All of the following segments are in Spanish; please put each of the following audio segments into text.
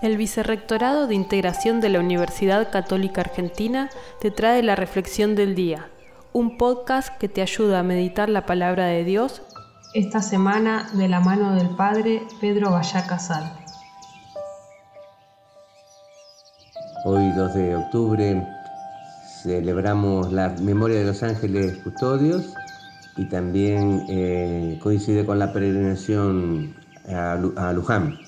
El Vicerrectorado de Integración de la Universidad Católica Argentina te trae la Reflexión del Día, un podcast que te ayuda a meditar la palabra de Dios esta semana de la mano del Padre Pedro Vallá Casal. Hoy 2 de octubre celebramos la memoria de los ángeles custodios y también eh, coincide con la peregrinación a Luján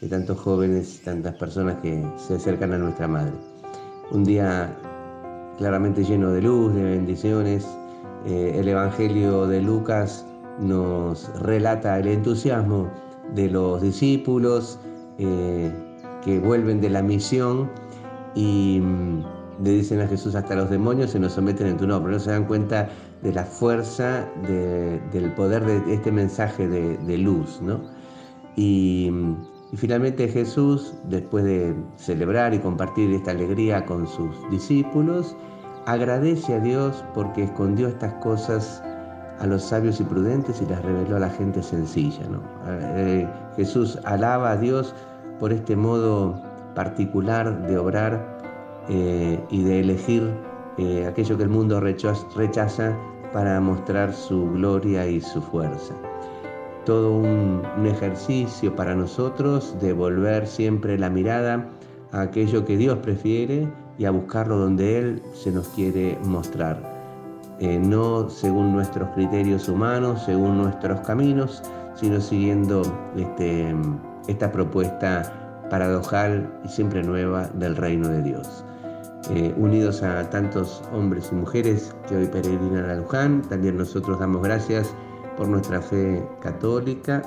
de tantos jóvenes tantas personas que se acercan a nuestra Madre. Un día claramente lleno de luz, de bendiciones. Eh, el Evangelio de Lucas nos relata el entusiasmo de los discípulos eh, que vuelven de la misión y mm, le dicen a Jesús hasta los demonios se nos someten en tu nombre. No se dan cuenta de la fuerza, del poder de este mensaje de, de luz. ¿no? Y mm, y finalmente Jesús, después de celebrar y compartir esta alegría con sus discípulos, agradece a Dios porque escondió estas cosas a los sabios y prudentes y las reveló a la gente sencilla. Eh, Jesús alaba a Dios por este modo particular de obrar eh, y de elegir eh, aquello que el mundo rechaza para mostrar su gloria y su fuerza todo un, ejercicio para nosotros de volver siempre la mirada a aquello que Dios prefiere y a buscarlo donde Él se nos quiere mostrar. Eh, no según nuestros criterios humanos, según nuestros caminos, sino siguiendo este, esta propuesta paradojal y siempre nueva del reino de Dios. Eh, unidos a tantos hombres y mujeres que hoy peregrinan a Luján, también nosotros damos gracias por nuestra fe católica,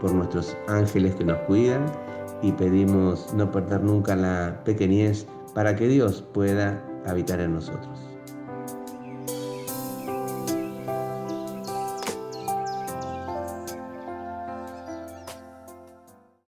por nuestros ángeles que nos cuidan y pedimos no perder nunca la pequeñez para que Dios pueda habitar en nosotros.